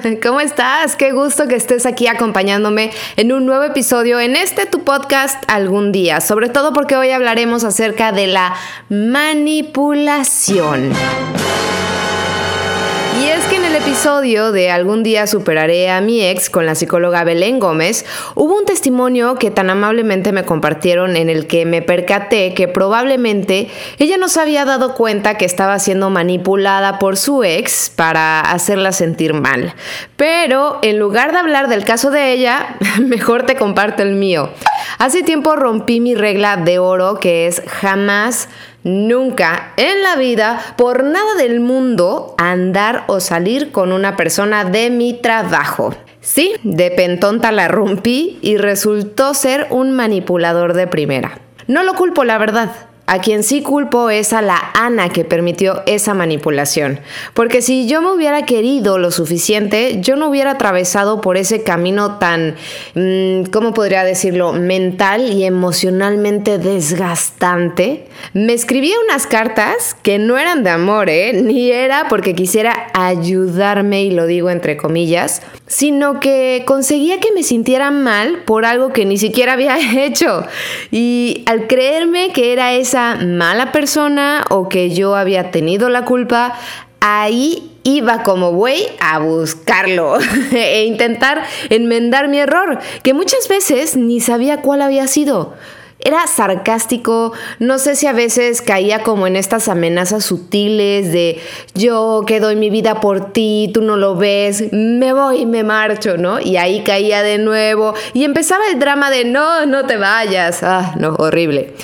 ¿cómo estás? Qué gusto que estés aquí acompañándome en un nuevo episodio en este tu podcast algún día, sobre todo porque hoy hablaremos acerca de la manipulación. Episodio de Algún día superaré a mi ex con la psicóloga Belén Gómez, hubo un testimonio que tan amablemente me compartieron en el que me percaté que probablemente ella no se había dado cuenta que estaba siendo manipulada por su ex para hacerla sentir mal. Pero en lugar de hablar del caso de ella, mejor te comparto el mío. Hace tiempo rompí mi regla de oro que es jamás Nunca en la vida, por nada del mundo, andar o salir con una persona de mi trabajo. Sí, de pentonta la rompí y resultó ser un manipulador de primera. No lo culpo, la verdad. A quien sí culpo es a la Ana que permitió esa manipulación. Porque si yo me hubiera querido lo suficiente, yo no hubiera atravesado por ese camino tan, mm, ¿cómo podría decirlo?, mental y emocionalmente desgastante. Me escribía unas cartas que no eran de amor, ¿eh? Ni era porque quisiera ayudarme, y lo digo entre comillas, sino que conseguía que me sintiera mal por algo que ni siquiera había hecho. Y al creerme que era esa mala persona o que yo había tenido la culpa, ahí iba como güey a buscarlo e intentar enmendar mi error, que muchas veces ni sabía cuál había sido. Era sarcástico, no sé si a veces caía como en estas amenazas sutiles de yo que doy mi vida por ti, tú no lo ves, me voy me marcho, ¿no? Y ahí caía de nuevo y empezaba el drama de no, no te vayas, ah, no, horrible.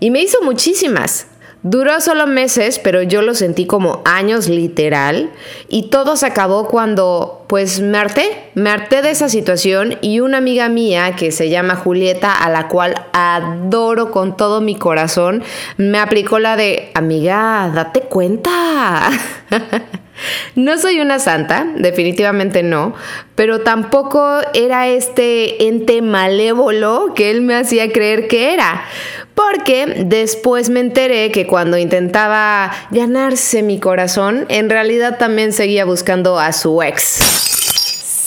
Y me hizo muchísimas. Duró solo meses, pero yo lo sentí como años literal y todo se acabó cuando pues me harté, me harté de esa situación y una amiga mía que se llama Julieta, a la cual adoro con todo mi corazón, me aplicó la de, amiga, date cuenta. No soy una santa, definitivamente no, pero tampoco era este ente malévolo que él me hacía creer que era. Porque después me enteré que cuando intentaba ganarse mi corazón, en realidad también seguía buscando a su ex.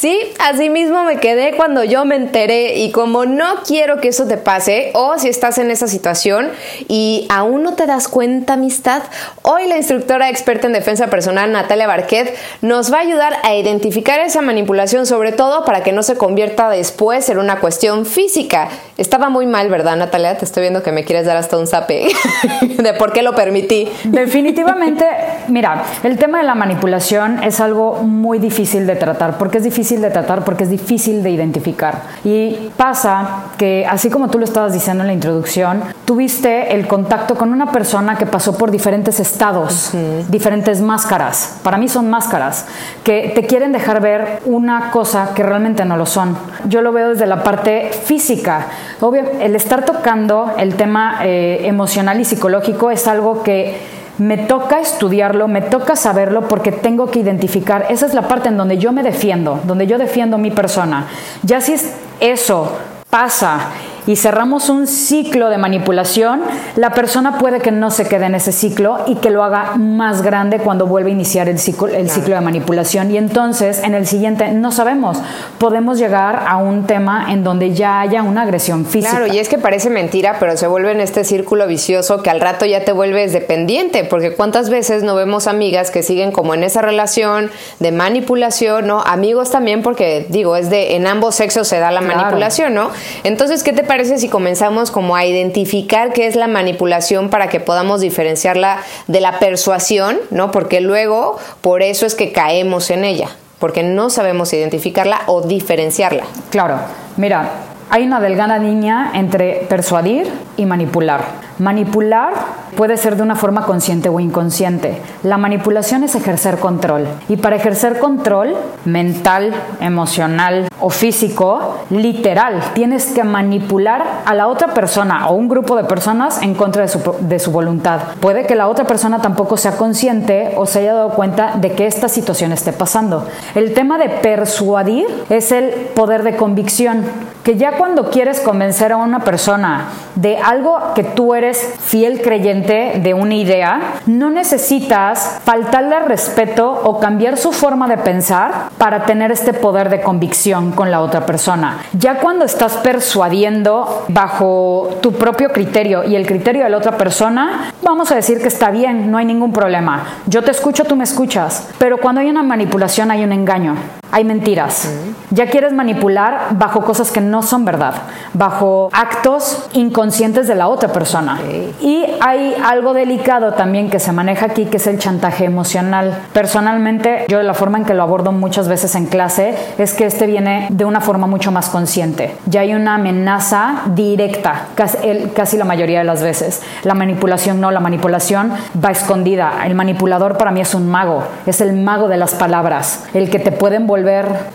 Sí, así mismo me quedé cuando yo me enteré y como no quiero que eso te pase o si estás en esa situación y aún no te das cuenta amistad, hoy la instructora experta en defensa personal Natalia Barquet nos va a ayudar a identificar esa manipulación sobre todo para que no se convierta después en una cuestión física. Estaba muy mal, ¿verdad Natalia? Te estoy viendo que me quieres dar hasta un zape de por qué lo permití. Definitivamente, mira, el tema de la manipulación es algo muy difícil de tratar porque es difícil de tratar porque es difícil de identificar. Y pasa que, así como tú lo estabas diciendo en la introducción, tuviste el contacto con una persona que pasó por diferentes estados, diferentes máscaras. Para mí son máscaras que te quieren dejar ver una cosa que realmente no lo son. Yo lo veo desde la parte física. Obvio, el estar tocando el tema eh, emocional y psicológico es algo que me toca estudiarlo, me toca saberlo porque tengo que identificar, esa es la parte en donde yo me defiendo, donde yo defiendo mi persona. Ya si es eso pasa y cerramos un ciclo de manipulación, la persona puede que no se quede en ese ciclo y que lo haga más grande cuando vuelve a iniciar el ciclo, el ciclo de manipulación. Y entonces en el siguiente no sabemos, podemos llegar a un tema en donde ya haya una agresión física. Claro, y es que parece mentira, pero se vuelve en este círculo vicioso que al rato ya te vuelves dependiente, porque cuántas veces no vemos amigas que siguen como en esa relación de manipulación, ¿no? Amigos también, porque digo, es de en ambos sexos se da la manipulación, ¿no? Entonces, ¿qué te parece si comenzamos como a identificar qué es la manipulación para que podamos diferenciarla de la persuasión, ¿no? Porque luego por eso es que caemos en ella. porque no sabemos identificarla o diferenciarla. Claro, mira, hay una delgada línea entre persuadir y manipular. Manipular puede ser de una forma consciente o inconsciente. La manipulación es ejercer control. Y para ejercer control mental, emocional o físico, literal, tienes que manipular a la otra persona o un grupo de personas en contra de su, de su voluntad. Puede que la otra persona tampoco sea consciente o se haya dado cuenta de que esta situación esté pasando. El tema de persuadir es el poder de convicción, que ya cuando quieres convencer a una persona de algo que tú eres fiel creyente de una idea, no necesitas faltarle respeto o cambiar su forma de pensar para tener este poder de convicción con la otra persona. Ya cuando estás persuadiendo bajo tu propio criterio y el criterio de la otra persona, vamos a decir que está bien, no hay ningún problema. Yo te escucho, tú me escuchas. Pero cuando hay una manipulación hay un engaño hay mentiras. Ya quieres manipular bajo cosas que no son verdad, bajo actos inconscientes de la otra persona. Y hay algo delicado también que se maneja aquí, que es el chantaje emocional. Personalmente, yo de la forma en que lo abordo muchas veces en clase es que este viene de una forma mucho más consciente. Ya hay una amenaza directa, casi, casi la mayoría de las veces. La manipulación no, la manipulación va escondida. El manipulador para mí es un mago, es el mago de las palabras, el que te puede envolver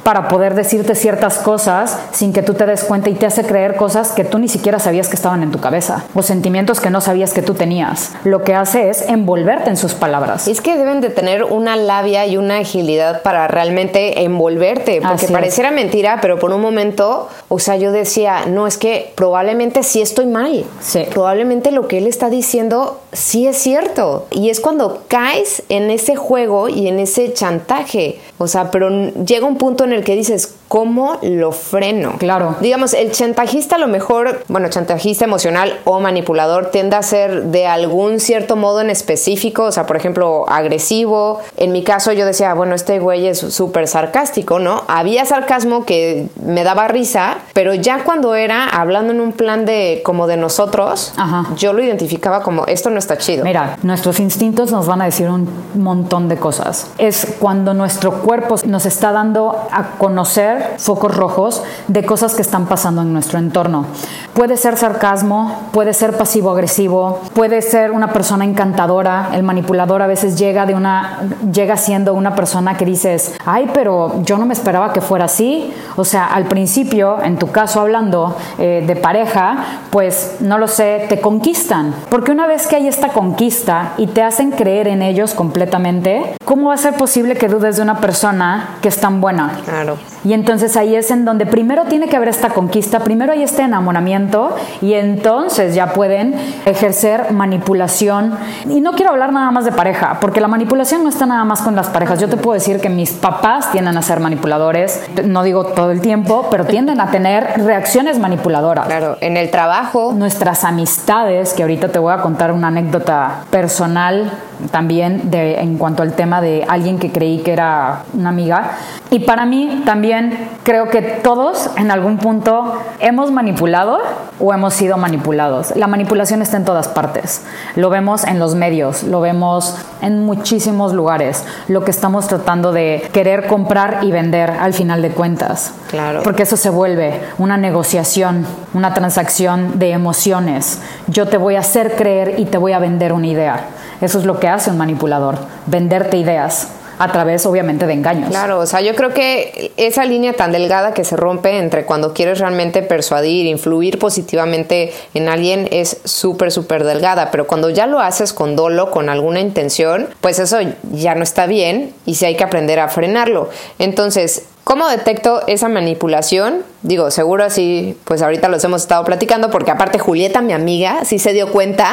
para poder decirte ciertas cosas sin que tú te des cuenta y te hace creer cosas que tú ni siquiera sabías que estaban en tu cabeza o sentimientos que no sabías que tú tenías. Lo que hace es envolverte en sus palabras. Es que deben de tener una labia y una agilidad para realmente envolverte, porque pareciera mentira, pero por un momento, o sea, yo decía, no, es que probablemente sí estoy mal. Sí. Probablemente lo que él está diciendo sí es cierto. Y es cuando caes en ese juego y en ese chantaje. O sea, pero llega un punto en el que dices, ¿cómo lo freno? Claro. Digamos, el chantajista a lo mejor, bueno, chantajista emocional o manipulador tiende a ser de algún cierto modo en específico, o sea, por ejemplo, agresivo. En mi caso yo decía, bueno, este güey es súper sarcástico, ¿no? Había sarcasmo que me daba risa, pero ya cuando era hablando en un plan de como de nosotros, yo lo identificaba como esto no está chido. Mira, nuestros instintos nos van a decir un montón de cosas. Es cuando nuestro cuerpo nos está dando a conocer focos rojos de cosas que están pasando en nuestro entorno. Puede ser sarcasmo, puede ser pasivo-agresivo, puede ser una persona encantadora. El manipulador a veces llega de una llega siendo una persona que dices, "Ay, pero yo no me esperaba que fuera así." O sea, al principio, en tu caso hablando eh, de pareja, pues no lo sé, te conquistan. Porque una vez que hay esta conquista y te hacen creer en ellos completamente, ¿cómo va a ser posible que dudes de una persona que es tan buena? Claro. Y entonces ahí es en donde primero tiene que haber esta conquista, primero hay este enamoramiento y entonces ya pueden ejercer manipulación. Y no quiero hablar nada más de pareja, porque la manipulación no está nada más con las parejas. Yo te puedo decir que mis papás tienden a ser manipuladores, no digo todo el tiempo, pero tienden a tener reacciones manipuladoras. Claro, en el trabajo. Nuestras amistades, que ahorita te voy a contar una anécdota personal también de, en cuanto al tema de alguien que creí que era una amiga. Y para mí también creo que todos en algún punto hemos manipulado o hemos sido manipulados. La manipulación está en todas partes. Lo vemos en los medios, lo vemos en muchísimos lugares. Lo que estamos tratando de querer comprar y vender al final de cuentas. Claro. Porque eso se vuelve una negociación, una transacción de emociones. Yo te voy a hacer creer y te voy a vender una idea. Eso es lo que hace un manipulador, venderte ideas a través obviamente de engaños. Claro, o sea, yo creo que esa línea tan delgada que se rompe entre cuando quieres realmente persuadir, influir positivamente en alguien es súper, súper delgada, pero cuando ya lo haces con dolo, con alguna intención, pues eso ya no está bien y sí hay que aprender a frenarlo. Entonces, ¿Cómo detecto esa manipulación? Digo, seguro así, pues ahorita los hemos estado platicando, porque aparte Julieta, mi amiga, sí se dio cuenta.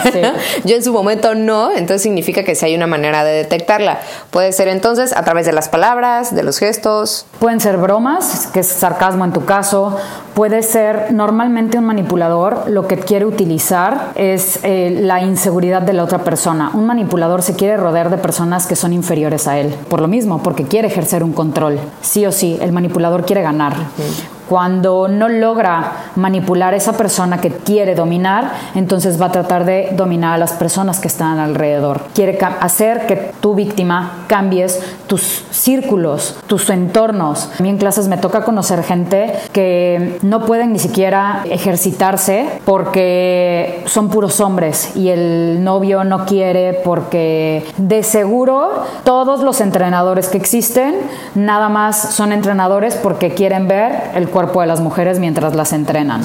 Yo en su momento no, entonces significa que sí hay una manera de detectarla. Puede ser entonces a través de las palabras, de los gestos. Pueden ser bromas, que es sarcasmo en tu caso. Puede ser, normalmente un manipulador lo que quiere utilizar es eh, la inseguridad de la otra persona. Un manipulador se quiere rodear de personas que son inferiores a él, por lo mismo, porque quiere ejercer un control sí o sí, el manipulador quiere ganar. Cuando no logra manipular a esa persona que quiere dominar, entonces va a tratar de dominar a las personas que están alrededor. Quiere hacer que tu víctima cambies tus círculos, tus entornos. A mí en clases me toca conocer gente que no pueden ni siquiera ejercitarse porque son puros hombres y el novio no quiere porque de seguro todos los entrenadores que existen nada más son entrenadores porque quieren ver el cuerpo de las mujeres mientras las entrenan.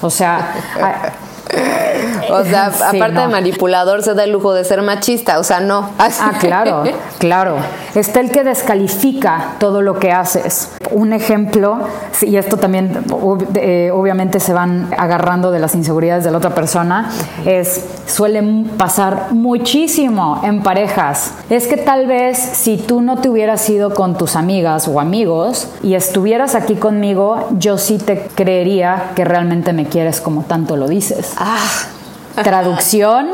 O sea, o sea, aparte de manipulador, se da el lujo de ser machista, o sea, no. Ah, claro, claro. Está el que descalifica todo lo que haces. Un ejemplo, y esto también eh, obviamente se van agarrando de las inseguridades de la otra persona, es, suelen pasar muchísimo en parejas. Es que tal vez si tú no te hubieras ido con tus amigas o amigos y estuvieras aquí conmigo, yo sí te creería que realmente me quieres como tanto lo dices. Ah. Traducción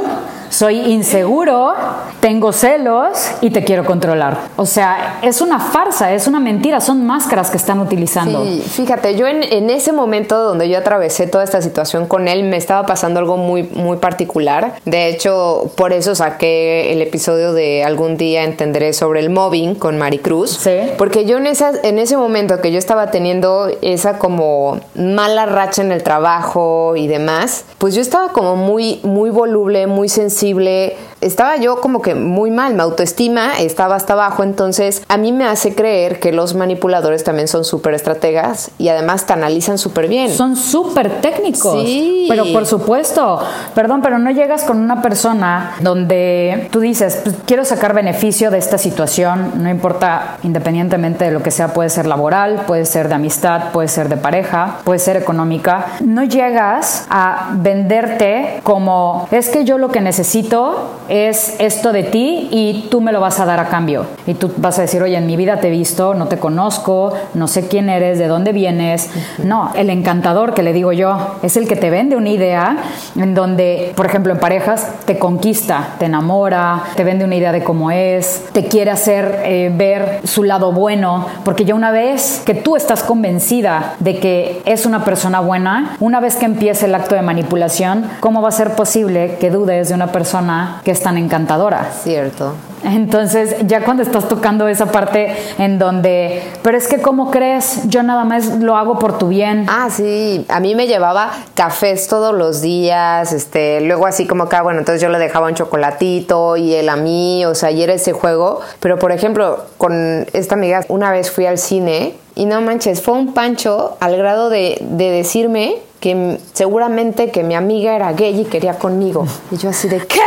soy inseguro, tengo celos y te quiero controlar. O sea, es una farsa, es una mentira, son máscaras que están utilizando. Sí, fíjate, yo en, ese momento donde yo atravesé toda esta situación con él, me estaba pasando algo muy, muy particular. De hecho, por eso saqué el episodio de Algún día entenderé sobre el mobbing con Maricruz. Sí. Porque yo en, esa, en ese momento que yo estaba teniendo esa como mala racha en el trabajo y demás, pues yo estaba como muy, muy voluble, muy sensible sensible, estaba yo como que muy mal, mi autoestima estaba hasta abajo, entonces a mí me hace creer que los manipuladores también son súper estrategas y además te analizan súper bien. Son súper técnicos. Sí. Pero por supuesto, perdón, pero no llegas con una persona donde tú dices, pues, quiero sacar beneficio de esta situación, no importa independientemente de lo que sea, puede ser laboral, puede ser de amistad, puede ser de pareja, puede ser económica. No llegas a venderte como, es que yo lo que necesito necesito es esto de ti y tú me lo vas a dar a cambio. Y tú vas a decir, oye, en mi vida te he visto, no te conozco, no sé quién eres, de dónde vienes. No, el encantador que le digo yo es el que te vende una idea en donde, por ejemplo, en parejas te conquista, te enamora, te vende una idea de cómo es, te quiere hacer eh, ver su lado bueno, porque ya una vez que tú estás convencida de que es una persona buena, una vez que empiece el acto de manipulación, ¿cómo va a ser posible que dudes de una persona que es tan encantadora. Cierto. Entonces, ya cuando estás tocando esa parte en donde, pero es que ¿cómo crees? Yo nada más lo hago por tu bien. Ah, sí, a mí me llevaba cafés todos los días, este, luego así como que, ah, bueno, entonces yo le dejaba un chocolatito y él a mí, o sea, y era ese juego. Pero, por ejemplo, con esta amiga, una vez fui al cine y no manches, fue un pancho al grado de, de decirme que seguramente que mi amiga era gay y quería conmigo. Y yo así de, ¿qué?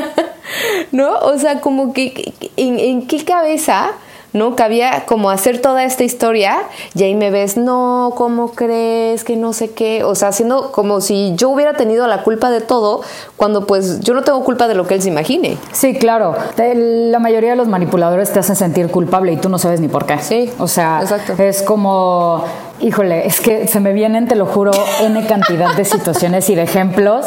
¿No? O sea, como que, ¿en, en qué cabeza? ¿No? Cabía como hacer toda esta historia y ahí me ves, no, ¿cómo crees? Que no sé qué. O sea, haciendo como si yo hubiera tenido la culpa de todo, cuando pues yo no tengo culpa de lo que él se imagine. Sí, claro. La mayoría de los manipuladores te hacen sentir culpable y tú no sabes ni por qué. Sí. O sea, es como Híjole, es que se me vienen, te lo juro, N cantidad de situaciones y de ejemplos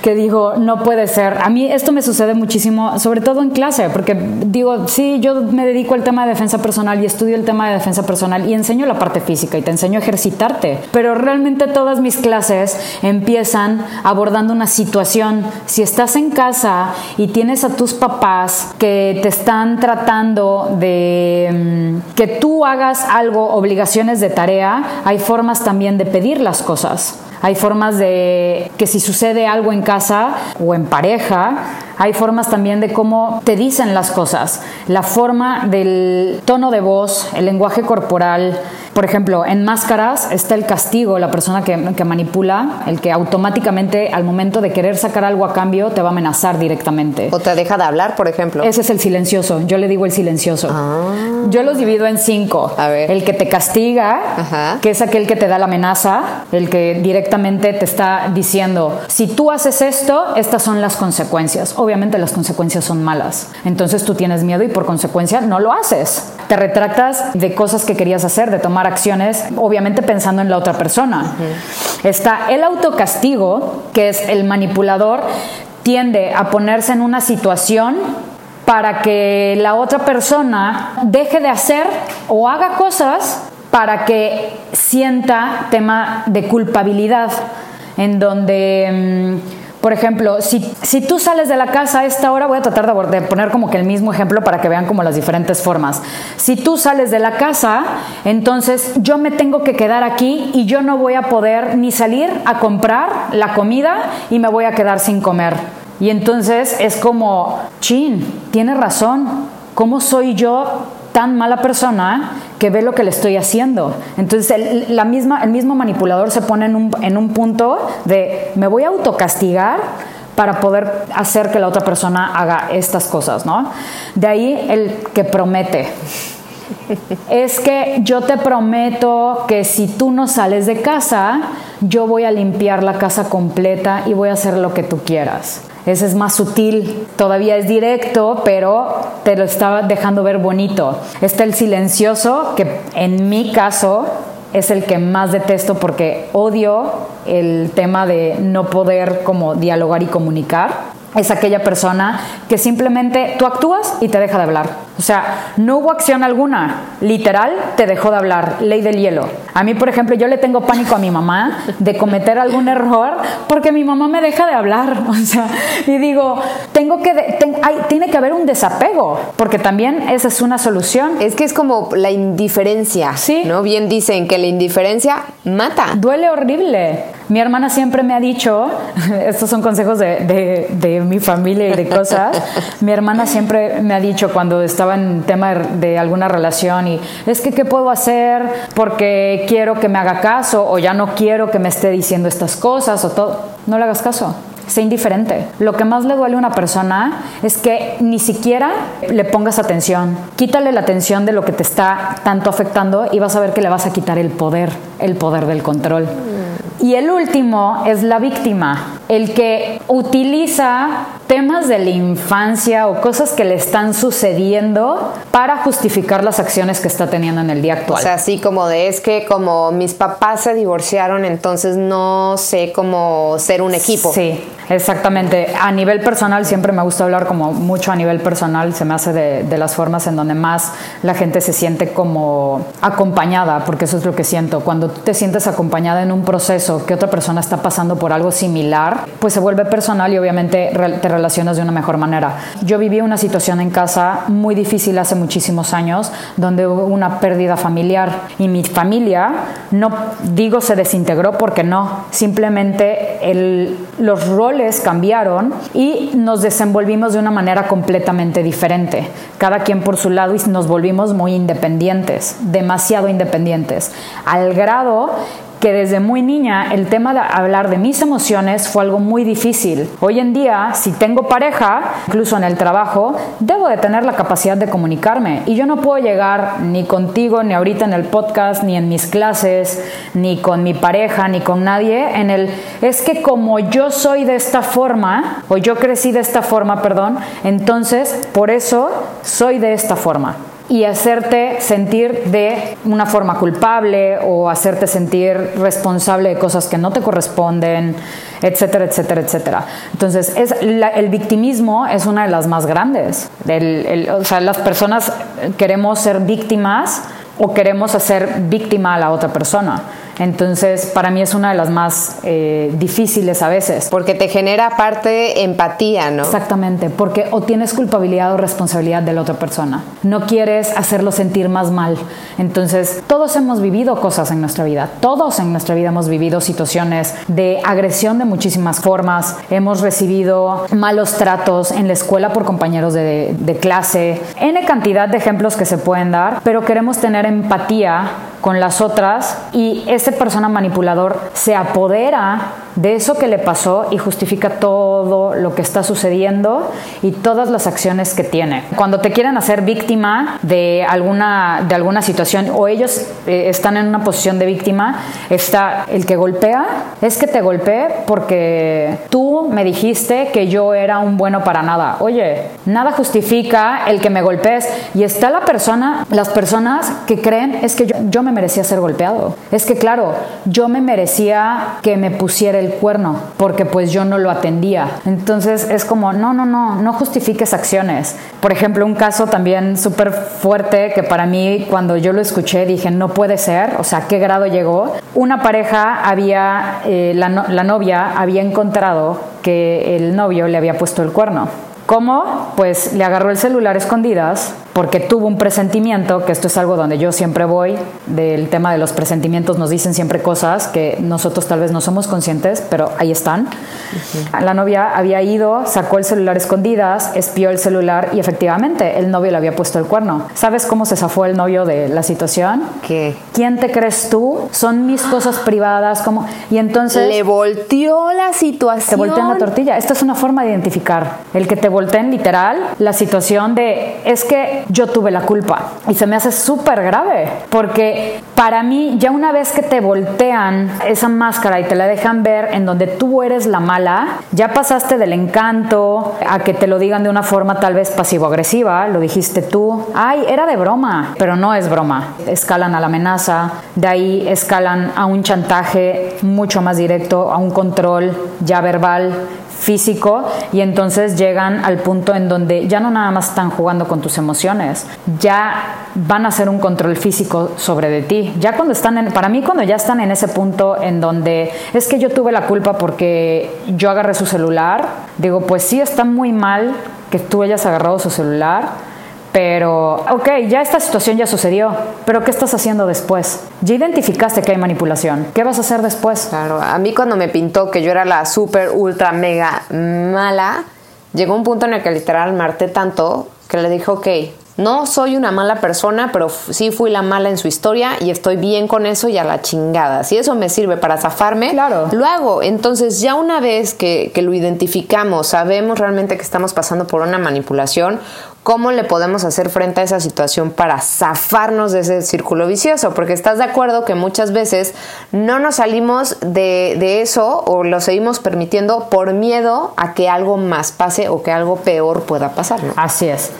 que digo, no puede ser. A mí esto me sucede muchísimo, sobre todo en clase, porque digo, sí, yo me dedico al tema de defensa personal y estudio el tema de defensa personal y enseño la parte física y te enseño a ejercitarte, pero realmente todas mis clases empiezan abordando una situación. Si estás en casa y tienes a tus papás que te están tratando de mm, que tú hagas algo, obligaciones de tarea, hay formas también de pedir las cosas. Hay formas de que si sucede algo en casa o en pareja, hay formas también de cómo te dicen las cosas. La forma del tono de voz, el lenguaje corporal, por ejemplo, en máscaras está el castigo, la persona que, manipula, el que automáticamente al momento de querer sacar algo a cambio te va a amenazar directamente. O te deja de hablar, por ejemplo. Ese es el silencioso, yo le digo el silencioso. Ah. Yo los divido en cinco. A ver. El que te castiga, que es aquel que te da la amenaza, el que directamente te está diciendo, si tú haces esto, estas son las consecuencias. Obviamente las consecuencias son malas. Entonces tú tienes miedo y por consecuencia no lo haces. Te retractas de cosas que querías hacer, de tomar acciones, obviamente pensando en la otra persona. Está el autocastigo, que es el manipulador, tiende a ponerse en una situación para que la otra persona deje de hacer o haga cosas para que sienta tema de culpabilidad, en donde... Mm, por ejemplo, si, si, tú sales de la casa a esta hora, voy a tratar de, poner como que el mismo ejemplo para que vean como las diferentes formas. Si tú sales de la casa, entonces yo me tengo que quedar aquí y yo no voy a poder ni salir a comprar la comida y me voy a quedar sin comer. Y entonces es como, chin, tiene razón, ¿cómo soy yo tan mala persona que ve lo que le estoy haciendo. Entonces el, la misma, el mismo manipulador se pone en un, en un punto de me voy a autocastigar para poder hacer que la otra persona haga estas cosas, ¿no? De ahí el que promete. es que yo te prometo que si tú no sales de casa, yo voy a limpiar la casa completa y voy a hacer lo que tú quieras. Ese es más sutil, todavía es directo, pero te lo estaba dejando ver bonito. Está el silencioso, que en mi caso es el que más detesto porque odio el tema de no poder como dialogar y comunicar. Es aquella persona que simplemente tú actúas y te deja de hablar. O sea, no hubo acción alguna. Literal, te dejó de hablar. Ley del hielo. A mí, por ejemplo, yo le tengo pánico a mi mamá de cometer algún error porque mi mamá me deja de hablar. O sea, y digo, tengo que, hay, tiene que haber un desapego, porque también esa es una solución. Es que es como la indiferencia. Sí. ¿No? Bien dicen que la indiferencia mata. Duele horrible. Mi hermana siempre me ha dicho, estos son consejos de, de, de mi familia y de cosas, mi hermana siempre me ha dicho cuando está estaba en tema de, alguna relación y es que qué puedo hacer porque quiero que me haga caso o ya no quiero que me esté diciendo estas cosas o todo. No le hagas caso. Sé indiferente. Lo que más le duele a una persona es que ni siquiera le pongas atención. Quítale la atención de lo que te está tanto afectando y vas a ver que le vas a quitar el poder, el poder del control. Y el último es la víctima, el que utiliza temas de la infancia o cosas que le están sucediendo para justificar las acciones que está teniendo en el día actual. O sea, así como de es que como mis papás se divorciaron, entonces no sé cómo ser un equipo. Sí, exactamente. A nivel personal siempre me gusta hablar como mucho a nivel personal, se me hace de, de las formas en donde más la gente se siente como acompañada, porque eso es lo que siento. Cuando tú te sientes acompañada en un proceso que otra persona está pasando por algo similar, pues se vuelve personal y obviamente te relacionas de una mejor manera. Yo viví una situación en casa muy difícil hace muchísimos años, donde hubo una pérdida familiar. Y mi familia, no digo se desintegró porque no, simplemente los roles cambiaron y nos desenvolvimos de una manera completamente diferente, cada quien por su lado y nos volvimos muy independientes, demasiado independientes, al grado que desde muy niña el tema de hablar de mis emociones fue algo muy difícil. Hoy en día, si tengo pareja, incluso en el trabajo, debo de tener la capacidad de comunicarme y yo no puedo llegar ni contigo, ni ahorita en el podcast, ni en mis clases, ni con mi pareja, ni con nadie en el es que como yo soy de esta forma o yo crecí de esta forma, perdón, entonces por eso soy de esta forma y hacerte sentir de una forma culpable o hacerte sentir responsable de cosas que no te corresponden, etcétera, etcétera, etcétera. Entonces, es el victimismo es una de las más grandes. o sea, las personas queremos ser víctimas o queremos hacer víctima a la otra persona. Entonces, para mí es una de las más eh, difíciles a veces. Porque te genera parte empatía, ¿no? Exactamente, porque o tienes culpabilidad o responsabilidad de la otra persona. No quieres hacerlo sentir más mal. Entonces, todos hemos vivido cosas en nuestra vida. Todos en nuestra vida hemos vivido situaciones de agresión de muchísimas formas. Hemos recibido malos tratos en la escuela por compañeros de, de clase. N cantidad de ejemplos que se pueden dar, pero queremos tener empatía con las otras y ese persona manipulador se apodera de eso que le pasó y justifica todo lo que está sucediendo y todas las acciones que tiene. Cuando te quieren hacer víctima de alguna, de alguna situación o ellos eh, están en una posición de víctima, está el que golpea, es que te golpeé porque tú me dijiste que yo era un bueno para nada. Oye, nada justifica el que me golpees y está la persona, las personas que creen es que yo, yo me merecía ser golpeado. Es que claro, yo me merecía que me pusiera el cuerno, porque pues yo no lo atendía. Entonces es como, no, no, no, no justifiques acciones. Por ejemplo, un caso también súper fuerte que para mí cuando yo lo escuché dije, no puede ser, o sea, ¿qué grado llegó? Una pareja había, eh, la, la novia había encontrado que el novio le había puesto el cuerno. ¿Cómo? Pues le agarró el celular escondidas porque tuvo un presentimiento, que esto es algo donde yo siempre voy, del tema de los presentimientos nos dicen siempre cosas que nosotros tal vez no somos conscientes, pero ahí están. La novia había ido, sacó el celular escondidas, espió el celular y efectivamente el novio le había puesto el cuerno. ¿Sabes cómo se zafó el novio de la situación? ¿Qué? ¿Quién te crees tú? Son mis cosas privadas, como y entonces le volteó la situación. Te voltean la tortilla. Esta es una forma de identificar el que te volteen literal la situación de es que yo tuve la culpa. Y se me hace súper grave, porque para mí ya una vez que te voltean esa máscara y te la dejan ver en donde tú eres la mala, ya pasaste del encanto a que te lo digan de una forma tal vez pasivo-agresiva, lo dijiste tú, ay, era de broma, pero no es broma. Escalan a la amenaza, de ahí escalan a un chantaje mucho más directo, a un control ya verbal físico y entonces llegan al punto en donde ya no nada más están jugando con tus emociones, ya van a hacer un control físico sobre de ti. Ya cuando están para mí cuando ya están en ese punto en donde es que yo tuve la culpa porque yo agarré su celular, digo, pues sí está muy mal que tú hayas agarrado su celular, pero, ok, ya esta situación ya sucedió, pero ¿qué estás haciendo después? Ya identificaste que hay manipulación, ¿qué vas a hacer después? Claro, a mí cuando me pintó que yo era la súper, ultra, mega mala, llegó un punto en el que literal me harté tanto que le dije, ok, no soy una mala persona, pero sí fui la mala en su historia y estoy bien con eso y a la chingada. Si eso me sirve para zafarme, claro. lo hago. Entonces, ya una vez que, que lo identificamos, sabemos realmente que estamos pasando por una manipulación, ¿cómo le podemos hacer frente a esa situación para zafarnos de ese círculo vicioso? Porque estás de acuerdo que muchas veces no nos salimos de, eso o lo seguimos permitiendo por miedo a que algo más pase o que algo peor pueda pasar. ¿no? Así es.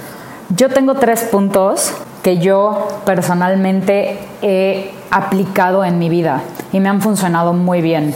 Yo tengo tres puntos que yo personalmente he aplicado en mi vida y me han funcionado muy bien.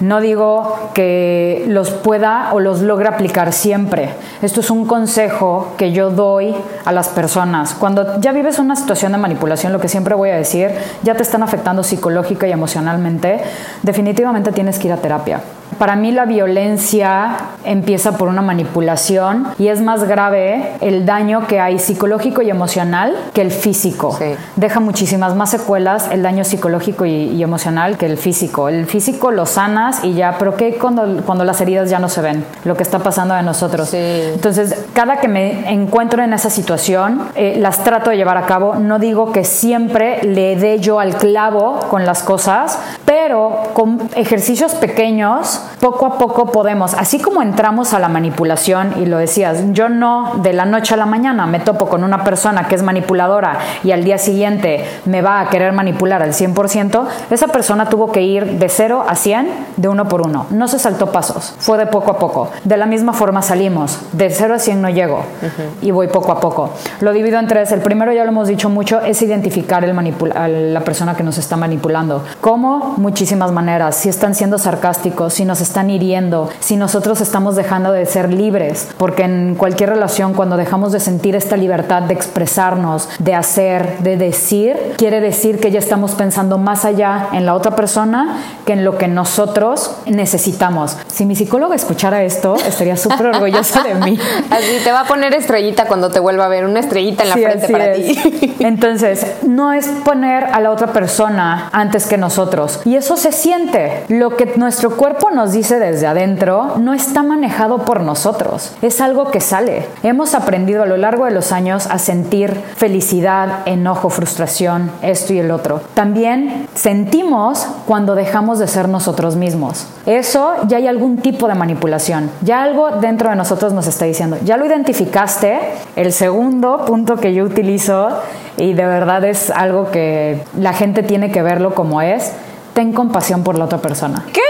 No digo que los pueda o los logre aplicar siempre. Esto es un consejo que yo doy a las personas. Cuando ya vives una situación de manipulación, lo que siempre voy a decir, ya te están afectando psicológica y emocionalmente, definitivamente tienes que ir a terapia. Para mí la violencia empieza por una manipulación y es más grave el daño que hay psicológico y emocional que el físico. Sí. Deja muchísimas más secuelas el daño psicológico y, y, emocional que el físico. El físico lo sanas y ya, pero ¿qué cuando, cuando las heridas ya no se ven? Lo que está pasando a nosotros. Sí. Entonces, cada que me encuentro en esa situación, eh, las trato de llevar a cabo. No digo que siempre le dé yo al clavo con las cosas, pero con ejercicios pequeños poco a poco podemos, así como entramos a la manipulación y lo decías, yo no de la noche a la mañana me topo con una persona que es manipuladora y al día siguiente me va a querer manipular al 100%, esa persona tuvo que ir de 0 a 100 de uno por uno, no se saltó pasos, fue de poco a poco. De la misma forma salimos, de 0 a 100 no llego uh -huh. y voy poco a poco. Lo divido en tres, el primero ya lo hemos dicho mucho, es identificar el a la persona que nos está manipulando. ¿Cómo? Muchísimas maneras, si están siendo sarcásticos, si nos están hiriendo, si nosotros estamos dejando de ser libres, porque en cualquier relación cuando dejamos de sentir esta libertad de expresarnos, de hacer, de decir, quiere decir que ya estamos pensando más allá en la otra persona que en lo que nosotros necesitamos. Si mi psicóloga escuchara esto, estaría súper orgullosa de mí. Así te va a poner estrellita cuando te vuelva a ver, una estrellita en la sí, frente para es. ti. Entonces, no es poner a la otra persona antes que nosotros. Y eso se siente. Lo que nuestro cuerpo nos dice desde adentro no está manejado por nosotros. Es algo que sale. Hemos aprendido a lo largo de los años a sentir felicidad, enojo, frustración, esto y el otro. También sentimos cuando dejamos de ser nosotros mismos. Eso ya hay algún tipo de manipulación. Ya algo dentro de nosotros nos está diciendo, ya lo identificaste. El segundo punto que yo utilizo y de verdad es algo que la gente tiene que verlo como es, ten compasión por la otra persona. ¿Qué?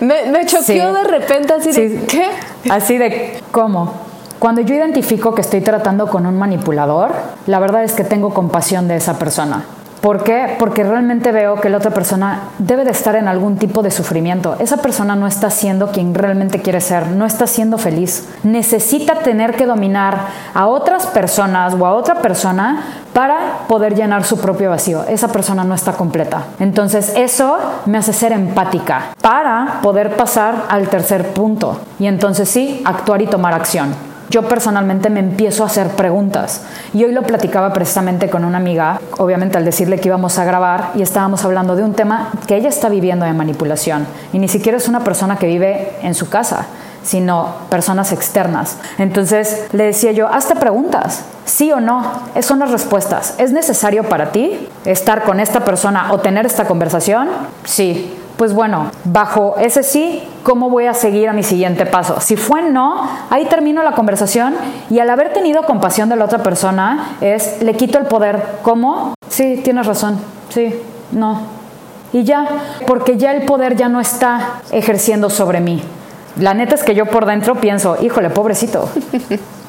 me, me, choqueó Sí. de repente así Sí. de ¿qué? Así de, ¿cómo? Cuando yo identifico que estoy tratando con un manipulador, la verdad es que tengo compasión de esa persona. ¿Por qué? Porque realmente veo que la otra persona debe de estar en algún tipo de sufrimiento. Esa persona no está siendo quien realmente quiere ser, no está siendo feliz. Necesita tener que dominar a otras personas o a otra persona para poder llenar su propio vacío. Esa persona no está completa. Entonces eso me hace ser empática para poder pasar al tercer punto. Y entonces sí, actuar y tomar acción yo personalmente me empiezo a hacer preguntas. Y hoy lo platicaba precisamente con una amiga, obviamente al decirle que íbamos a grabar y estábamos hablando de un tema que ella está viviendo de manipulación. Y ni siquiera es una persona que vive en su casa sino personas externas. Entonces le decía yo, hazte preguntas, sí o no, son las respuestas. ¿Es necesario para ti estar con esta persona o tener esta conversación? Sí pues bueno, bajo ese sí, ¿cómo voy a seguir a mi siguiente paso? Si fue no, ahí termino la conversación y al haber tenido compasión de la otra persona es, le quito el poder. ¿Cómo? Sí, tienes razón. Sí, no. Y ya, porque ya el poder ya no está ejerciendo sobre mí. La neta es que yo por dentro pienso, híjole, pobrecito.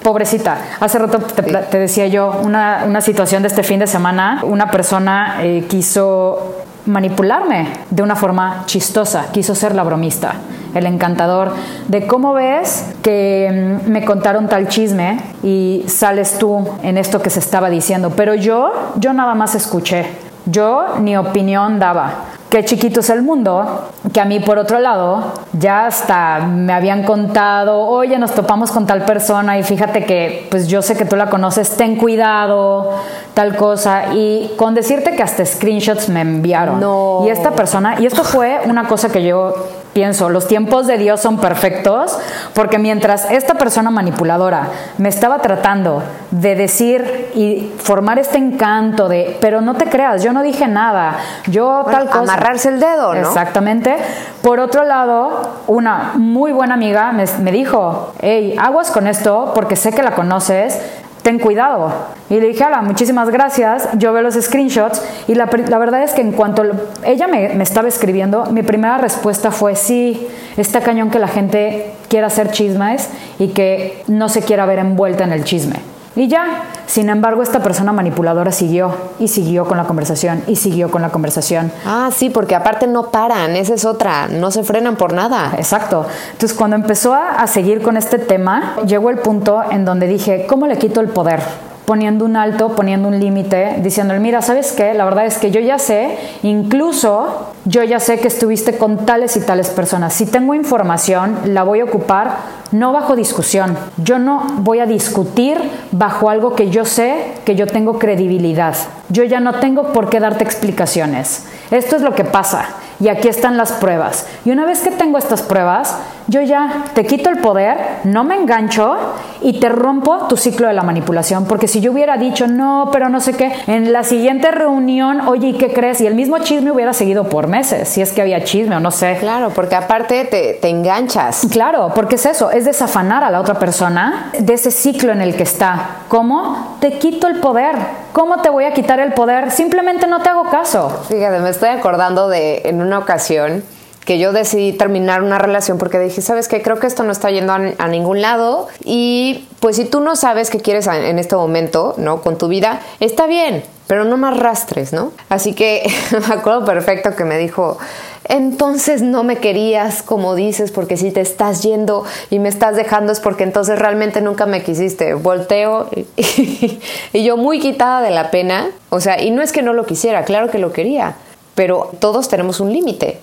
Pobrecita, hace rato te, decía yo una, una, situación de este fin de semana, una persona eh, quiso manipularme de una forma chistosa, quiso ser la bromista, el encantador, de cómo ves que mm, me contaron tal chisme y sales tú en esto que se estaba diciendo, pero yo, yo nada más escuché, yo ni opinión daba qué chiquito es el mundo, que a mí por otro lado ya hasta me habían contado, oye, nos topamos con tal persona y fíjate que pues yo sé que tú la conoces, ten cuidado, tal cosa, y con decirte que hasta screenshots me enviaron. No. Y esta persona, y esto fue una cosa que yo pienso, los tiempos de Dios son perfectos, porque mientras esta persona manipuladora me estaba tratando de decir y formar este encanto de, pero no te creas, yo no dije nada, yo tal cosa. Amarrarse el dedo, ¿no? Exactamente. Por otro lado, una muy buena amiga me, me dijo, hey, aguas con esto porque sé que la conoces, ten cuidado. Y le dije, hola, muchísimas gracias. Yo veo los screenshots y la, verdad es que en cuanto ella me, me, estaba escribiendo, mi primera respuesta fue, sí, está cañón que la gente quiera hacer chismes y que no se quiera ver envuelta en el chisme. Y ya, sin embargo, esta persona manipuladora siguió y siguió con la conversación y siguió con la conversación. Ah, sí, porque aparte no paran, esa es otra, no se frenan por nada. Exacto. Entonces, cuando empezó a, a seguir con este tema, llegó el punto en donde dije, ¿cómo le quito el poder? Poniendo un alto, poniendo un límite, diciéndole, mira, ¿sabes qué? La verdad es que yo ya sé, incluso yo ya sé que estuviste con tales y tales personas. Si tengo información, la voy a ocupar no bajo discusión. Yo no voy a discutir bajo algo que yo sé que yo tengo credibilidad. Yo ya no tengo por qué darte explicaciones. Esto es lo que pasa y aquí están las pruebas. Y una vez que tengo estas pruebas, yo ya te quito el poder, no me engancho y te rompo tu ciclo de la manipulación. Porque si yo hubiera dicho, no, pero no sé qué, en la siguiente reunión, oye, ¿y qué crees? Y el mismo chisme hubiera seguido por meses, si es que había chisme o no sé. Claro, porque aparte te, te enganchas. Claro, porque es eso, es desafanar a la otra persona de ese ciclo en el que está. ¿Cómo? Te quito el poder. ¿Cómo te voy a quitar el poder? Simplemente no te hago caso. Fíjate, me estoy acordando de en una ocasión que yo decidí terminar una relación porque dije, ¿sabes qué? Creo que esto no está yendo a, ningún lado y pues si tú no sabes qué quieres en este momento, ¿no? Con tu vida, está bien, pero no más rastres, ¿no? Así que me acuerdo perfecto que me dijo, entonces no me querías como dices, porque si te estás yendo y me estás dejando es porque entonces realmente nunca me quisiste. Volteo y, y yo muy quitada de la pena, o sea, y no es que no lo quisiera, claro que lo quería, pero todos tenemos un límite.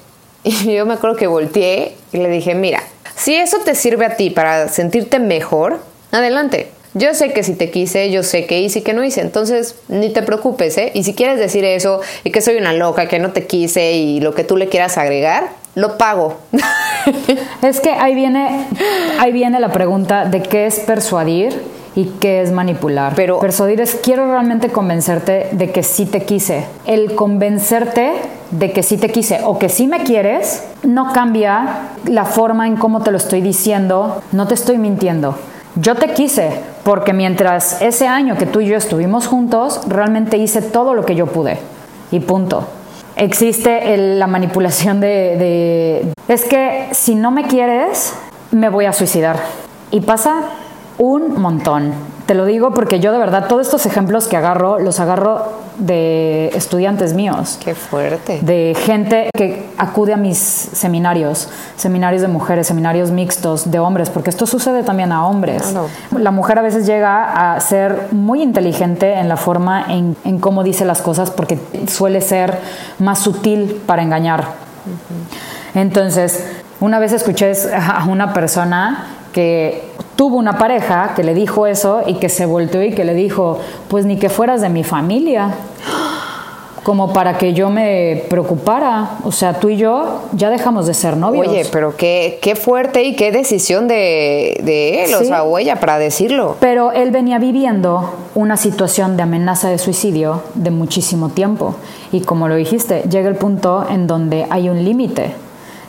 Y yo me acuerdo que volteé y le dije, mira, si eso te sirve a ti para sentirte mejor, adelante. Yo sé que si te quise, yo sé que hice y que no hice, entonces ni te preocupes, ¿eh? Y si quieres decir eso y que soy una loca, que no te quise y lo que tú le quieras agregar, lo pago. Es que ahí viene, ahí viene la pregunta de qué es persuadir y qué es manipular. Pero persuadir es quiero realmente convencerte de que sí te quise. El convencerte de que sí te quise o que sí me quieres no cambia la forma en cómo te lo estoy diciendo, no te estoy mintiendo. Yo te quise porque mientras ese año que tú y yo estuvimos juntos, realmente hice todo lo que yo pude. Y punto. Existe la manipulación de, de... Es que si no me quieres, me voy a suicidar. Y pasa Un montón. Te lo digo porque yo de verdad todos estos ejemplos que agarro los agarro de estudiantes míos. Qué fuerte. De gente que acude a mis seminarios, seminarios de mujeres, seminarios mixtos de hombres, porque esto sucede también a hombres. La mujer a veces llega a ser muy inteligente en la forma en, en cómo dice las cosas porque suele ser más sutil para engañar. Entonces, una vez escuché a una persona que tuvo una pareja que le dijo eso y que se volteó y que le dijo, pues ni que fueras de mi familia, como para que yo me preocupara. O sea, tú y yo ya dejamos de ser novios. Oye, pero qué, qué fuerte y qué decisión de, de él, o sea, o ella, para decirlo. Pero él venía viviendo una situación de amenaza de suicidio de muchísimo tiempo. Y como lo dijiste, llega el punto en donde hay un límite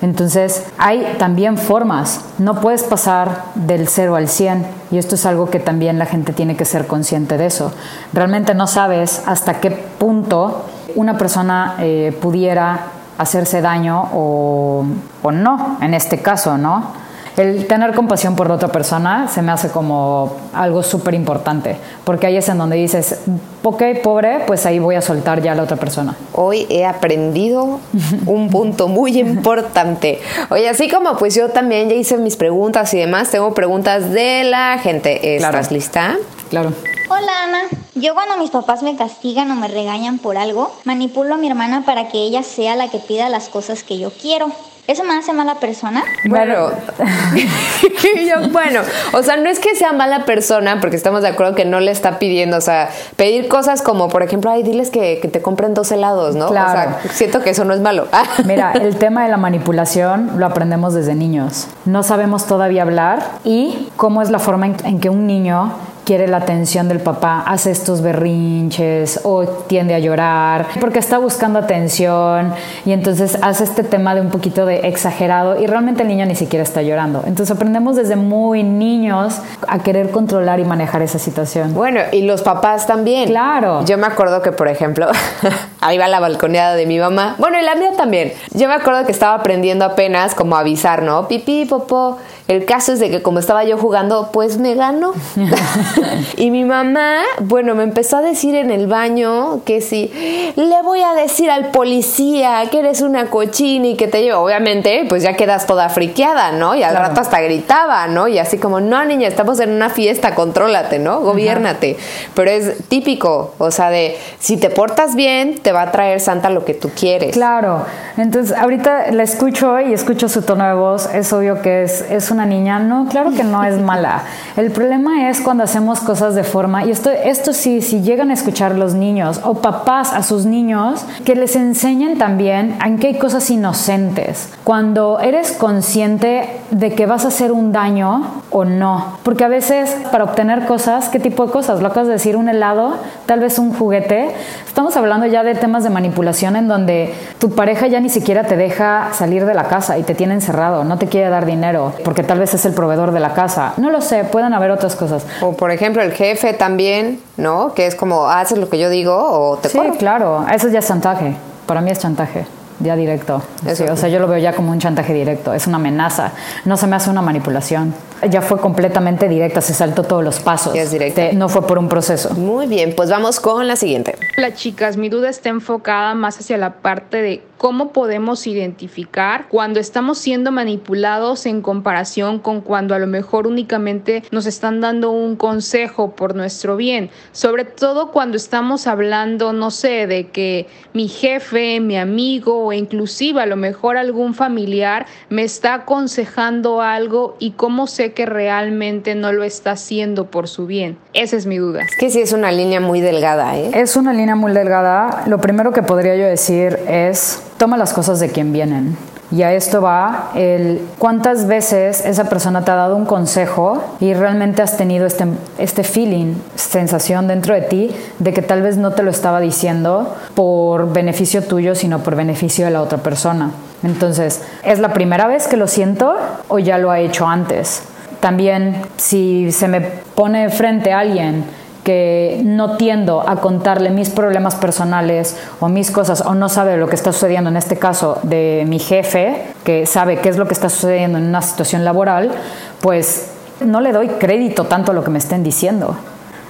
entonces, hay también formas, no puedes pasar del 0 al 100 y esto es algo que también la gente tiene que ser consciente de eso. Realmente no sabes hasta qué punto una persona eh, pudiera hacerse daño o, o no, en este caso, ¿no? El tener compasión por otra persona se me hace como algo súper importante, porque ahí es en donde dices, ok, pobre, pues ahí voy a soltar ya a la otra persona. Hoy he aprendido un punto muy importante. Oye, así como pues yo también ya hice mis preguntas y demás, tengo preguntas de la gente. ¿Estás lista? Claro. Hola Ana, yo cuando mis papás me castigan o me regañan por algo, manipulo a mi hermana para que ella sea la que pida las cosas que yo quiero. ¿Eso me hace mala persona? Bueno, bueno, o sea, no es que sea mala persona, porque estamos de acuerdo que no le está pidiendo, o sea, pedir cosas como, por ejemplo, ay, diles que, te compren dos helados, ¿no? Claro. O sea, siento que eso no es malo. Mira, el tema de la manipulación lo aprendemos desde niños. No sabemos todavía hablar y cómo es la forma en que un niño quiere la atención del papá, hace estos berrinches o tiende a llorar porque está buscando atención y entonces hace este tema de un poquito de exagerado y realmente el niño ni siquiera está llorando. Entonces aprendemos desde muy niños a querer controlar y manejar esa situación. Bueno, y los papás también. Claro. Yo me acuerdo que, por ejemplo, ahí va la balconeada de mi mamá. Bueno, y la mía también. Yo me acuerdo que estaba aprendiendo apenas como a avisar, ¿no? Pipí, popó. El caso es de que como estaba yo jugando, pues me ganó. y mi mamá, bueno, me empezó a decir en el baño que si le voy a decir al policía que eres una cochina y que te llevo, obviamente, pues ya quedas toda friqueada, ¿no? Y al rato hasta gritaba, ¿no? Y así como, no, niña, estamos en una fiesta, contrólate, ¿no? Gobiérnate. Pero es típico, o sea, de si te portas bien, te va a traer Santa lo que tú quieres. Claro. Entonces, ahorita la escucho y escucho su tono de voz, es obvio que es, es una niña. No, claro que no es mala. El problema es cuando hacemos cosas de forma, y esto, esto sí, si llegan a escuchar los niños o papás a sus niños, que les enseñen también en que hay cosas inocentes. Cuando eres consciente de que vas a hacer un daño o no. Porque a veces para obtener cosas, ¿qué tipo de cosas? Lo acabas de decir, un helado, tal vez un juguete. Estamos hablando ya de temas de manipulación en donde tu pareja ya ni siquiera te deja salir de la casa y te tiene encerrado, no te quiere dar dinero porque tal vez es el proveedor de la casa. No lo sé, pueden haber otras cosas. O por el jefe también, ¿no? Que es como, haces lo que yo digo o te Sí, claro, eso ya es chantaje. Para mí es chantaje ya directo. o sea, yo lo veo ya como un chantaje directo, es una amenaza, no se me hace una manipulación. Ya fue completamente directa, se saltó todos los pasos. es directa. no fue por un proceso. Muy bien, pues vamos con la siguiente. Hola chicas, mi duda está enfocada más hacia la parte de cómo podemos identificar cuando estamos siendo manipulados en comparación con cuando a lo mejor únicamente nos están dando un consejo por nuestro bien. Sobre todo cuando estamos hablando, no sé, de que mi jefe, mi amigo o inclusive a lo mejor algún familiar me está aconsejando algo y cómo sé que realmente no lo está haciendo por su bien. Esa es mi duda. Es que sí es una línea muy delgada, ¿eh? Es una línea muy delgada. Lo primero que podría yo decir es, toma las cosas de quien vienen. Y a esto va el cuántas veces esa persona te ha dado un consejo y realmente has tenido este, este feeling, sensación dentro de ti de que tal vez no te lo estaba diciendo por beneficio tuyo, sino por beneficio de la otra persona. Entonces, ¿es la primera vez que lo siento o ya lo ha hecho antes? También si se me pone frente a alguien que no tiendo a contarle mis problemas personales o mis cosas o no sabe lo que está sucediendo en este caso de mi jefe, que sabe qué es lo que está sucediendo en una situación laboral, pues no le doy crédito tanto a lo que me estén diciendo.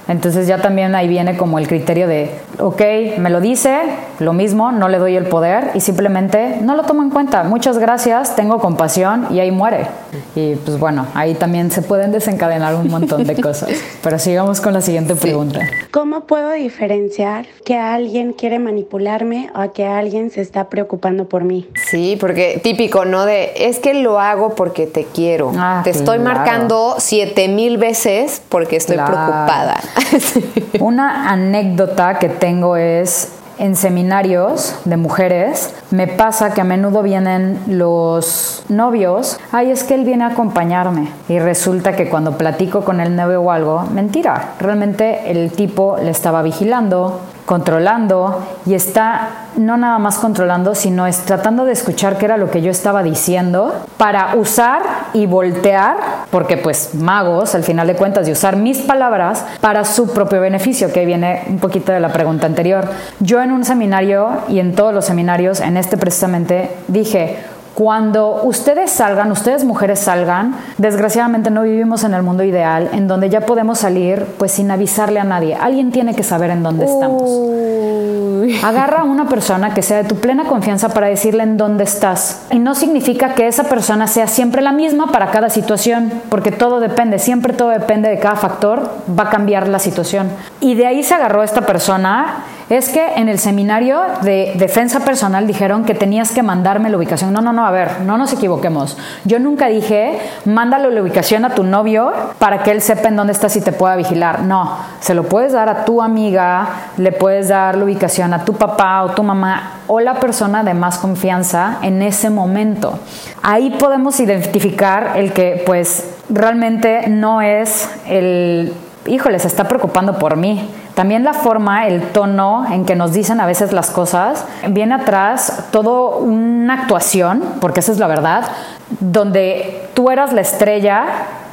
Entonces ya también ahí viene como el criterio de, ok, me lo dice, lo mismo, no le doy el poder y simplemente no lo tomo en cuenta. Muchas gracias, tengo compasión y ahí muere. Y pues bueno, ahí también se pueden desencadenar un montón de cosas. Pero sigamos con la siguiente pregunta. ¿Cómo puedo diferenciar que alguien quiere manipularme o que alguien se está preocupando por mí? Sí, porque típico, ¿no? De, es que lo hago porque te quiero. Ah, te estoy claro. marcando siete mil veces porque estoy Claro. preocupada. Una anécdota que tengo es en seminarios de mujeres, me pasa que a menudo vienen los novios, ay, es que él viene a acompañarme. Y resulta que cuando platico con el novio o algo, mentira, realmente el tipo le estaba vigilando, controlando y está no nada más controlando, sino es tratando de escuchar qué era lo que yo estaba diciendo para usar y voltear, porque pues magos, al final de cuentas, y usar mis palabras para su propio beneficio, que viene un poquito de la pregunta anterior. Yo en un seminario y en todos los seminarios, en este precisamente, dije, cuando ustedes salgan, ustedes mujeres salgan, desgraciadamente no vivimos en el mundo ideal, en donde ya podemos salir pues sin avisarle a nadie. Alguien tiene que saber en dónde estamos. Agarra a una persona que sea de tu plena confianza para decirle en dónde estás. Y no significa que esa persona sea siempre la misma para cada situación, porque todo depende, siempre todo depende de cada factor, va a cambiar la situación. Y de ahí se agarró esta persona. Es que en el seminario de defensa personal dijeron que tenías que mandarme la ubicación. No, no, no, a ver, no nos equivoquemos. Yo nunca dije, mándale la ubicación a tu novio para que él sepa en dónde estás y te pueda vigilar. No, se lo puedes dar a tu amiga, le puedes dar la ubicación a tu papá o tu mamá o la persona de más confianza en ese momento. Ahí podemos identificar el que pues realmente no es el, híjole, se está preocupando por mí. También la forma, el tono en que nos dicen a veces las cosas, viene atrás todo una actuación, porque esa es la verdad, donde tú eras la estrella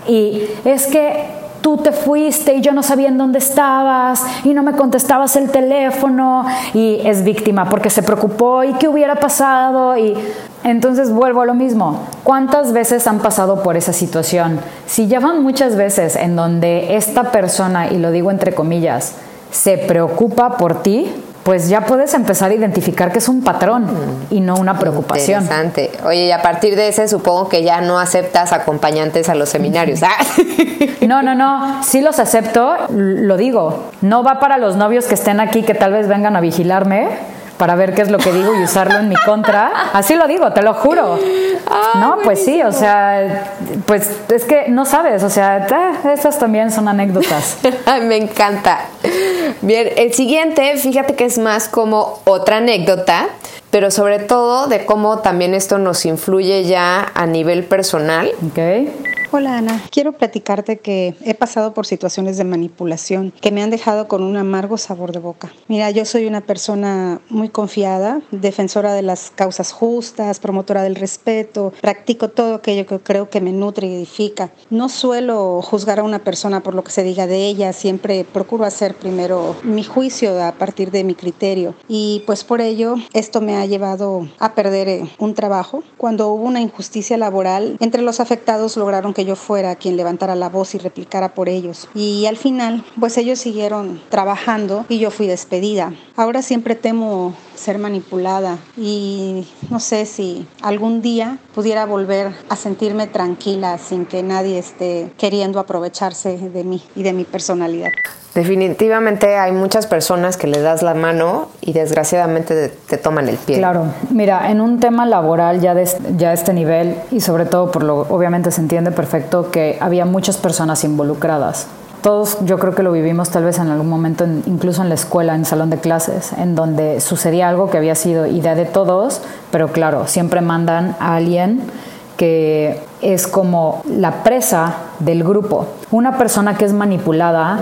y es que tú te fuiste y yo no sabía en dónde estabas y no me contestabas el teléfono y es víctima porque se preocupó y qué hubiera pasado y entonces vuelvo a lo mismo. ¿Cuántas veces han pasado por esa situación? Si llevan muchas veces en donde esta persona, y lo digo entre comillas, se preocupa por ti, pues ya puedes empezar a identificar que es un patrón y no una preocupación. Interesante. Oye, y a partir de ese supongo que ya no aceptas acompañantes a los seminarios. Ah. No, no, no, sí los acepto, lo digo. No va para los novios que estén aquí que tal vez vengan a vigilarme para ver qué es lo que digo y usarlo en mi contra. Así lo digo, te lo juro. no, pues sí, o sea, pues es que no sabes, o sea, eh, esas también son anécdotas. Me encanta. Bien, el siguiente, fíjate que es más como otra anécdota, pero sobre todo de cómo también esto nos influye ya a nivel personal. ¿Ok? Hola Ana, quiero platicarte que he pasado por situaciones de manipulación que me han dejado con un amargo sabor de boca. Mira, yo soy una persona muy confiada, defensora de las causas justas, promotora del respeto, practico todo aquello que creo que me nutre y edifica. No suelo juzgar a una persona por lo que se diga de ella, siempre procuro hacer primero mi juicio a partir de mi criterio y pues por ello esto me ha llevado a perder eh, un trabajo. Cuando hubo una injusticia laboral, entre los afectados lograron que yo fuera quien levantara la voz y replicara por ellos. Y al final, pues ellos siguieron trabajando y yo fui despedida. Ahora siempre temo ser manipulada y no sé si algún día pudiera volver a sentirme tranquila sin que nadie esté queriendo aprovecharse de mí y de mi personalidad. Definitivamente hay muchas personas que le das la mano y desgraciadamente te, toman el pie. Claro, mira, en un tema laboral ya de, ya este nivel y sobre todo por lo obviamente se entiende perfecto que había muchas personas involucradas. Todos yo creo que lo vivimos tal vez en algún momento, en- incluso en la escuela, en el salón de clases, en donde sucedía algo que había sido idea de todos, pero claro, siempre mandan a alguien que es como la presa del grupo. Una persona que es manipulada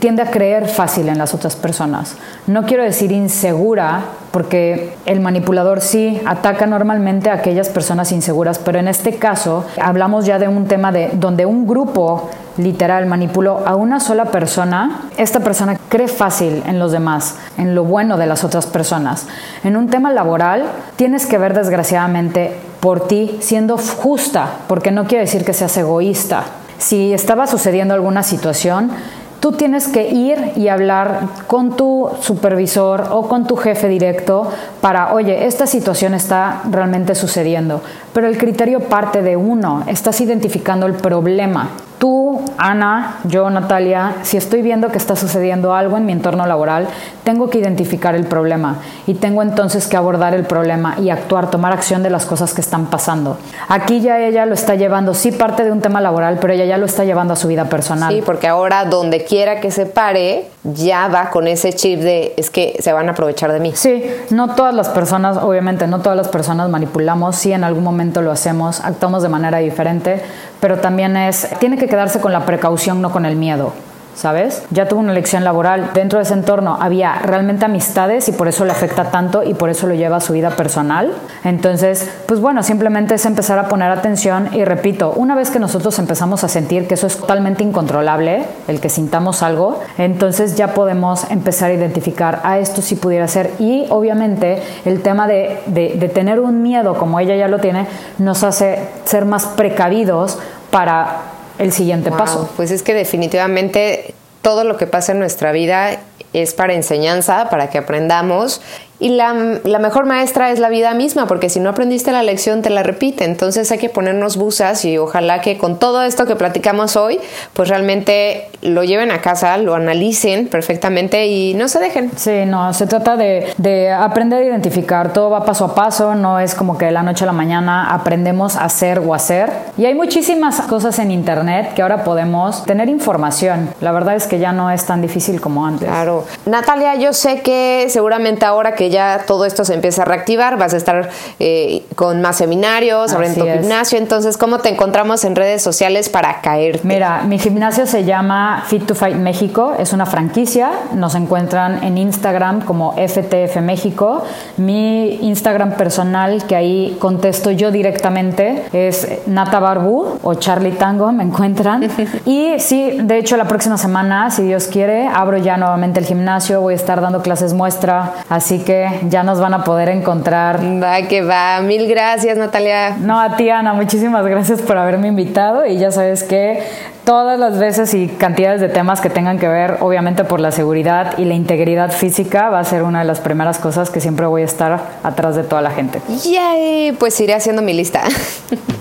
tiende a creer fácil en las otras personas. No quiero decir insegura, porque el manipulador sí ataca normalmente a aquellas personas inseguras, pero en este caso hablamos ya de un tema de donde un grupo literal manipuló a una sola persona, esta persona cree fácil en los demás, en lo bueno de las otras personas. En un tema laboral tienes que ver desgraciadamente por ti siendo justa, porque no quiere decir que seas egoísta. si estaba sucediendo alguna situación, tú tienes que ir y hablar con tu supervisor o con tu jefe directo para, oye, esta situación está realmente sucediendo. Pero el criterio parte de uno, estás identificando el problema. Tú, Ana, yo, Natalia, si estoy viendo que está sucediendo algo en mi entorno laboral, tengo que identificar el problema y tengo entonces que abordar el problema y actuar, tomar acción de las cosas que están pasando. Aquí ya ella lo está llevando, sí parte de un tema laboral, pero ella ya lo está llevando a su vida personal. Sí, porque ahora donde quiera que se pare, ya va con ese chip de es que se van a aprovechar de mí. Sí, no todas las personas, obviamente no todas las personas manipulamos, sí en algún momento lo hacemos, actuamos de manera diferente, pero también es, tiene que quedarse con la precaución, no con el miedo. ¿Sabes? Ya tuvo una elección laboral, dentro de ese entorno había realmente amistades y por eso le afecta tanto y por eso lo lleva a su vida personal. Entonces, pues bueno, simplemente es empezar a poner atención y repito, una vez que nosotros empezamos a sentir que eso es totalmente incontrolable, el que sintamos algo, entonces ya podemos empezar a identificar, a ah, esto sí pudiera ser y obviamente el tema de tener un miedo como ella ya lo tiene, nos hace ser más precavidos para el siguiente paso. Pues es que definitivamente todo lo que pasa en nuestra vida es para enseñanza, para que aprendamos y la, mejor maestra es la vida misma, porque si no aprendiste la lección, te la repite. Entonces hay que ponernos busas y ojalá que con todo esto que platicamos hoy, pues realmente lo lleven a casa, lo analicen perfectamente y no se dejen. Sí, no, se trata de, de aprender a identificar. Todo va paso a paso, no es como que de la noche a la mañana aprendemos a hacer o hacer. Y hay muchísimas cosas en Internet que ahora podemos tener información. La verdad es que ya no es tan difícil como antes. Claro. Natalia, yo sé que seguramente ahora que ya todo esto se empieza a reactivar, vas a estar eh, con más seminarios, abriendo tu gimnasio. Entonces, ¿cómo te encontramos en redes sociales para caer? Mira, mi gimnasio se llama Fit to Fight México, es una franquicia. Nos encuentran en Instagram como FTF México. Mi Instagram personal, que ahí contesto yo directamente, es Nata Barbu o Charlie Tango, me encuentran. y sí, de hecho, la próxima semana, si Dios quiere, abro ya nuevamente el gimnasio, voy a estar dando clases muestra, así que ya nos van a poder encontrar. Va que va. Mil gracias, Natalia. No, a ti, Ana, muchísimas gracias por haberme invitado y ya sabes que todas las veces y cantidades de temas que tengan que ver, obviamente por la seguridad y la integridad física, va a ser una de las primeras cosas que siempre voy a estar atrás de toda la gente. Yay, pues iré haciendo mi lista.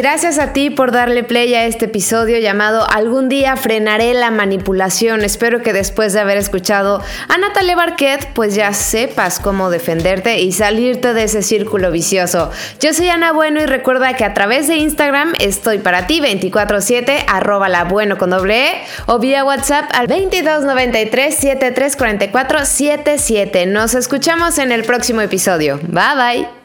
Gracias a ti por darle play a este episodio llamado Algún día frenaré la manipulación. Espero que después de haber escuchado a Natalia Barquet, pues ya sepas cómo defenderte y salirte de ese círculo vicioso. Yo soy Ana Bueno y recuerda que a través de Instagram estoy para ti 24/7 arroba la bueno con doble e, o vía WhatsApp al 2293 7344 77. Nos escuchamos en el próximo episodio. Bye bye.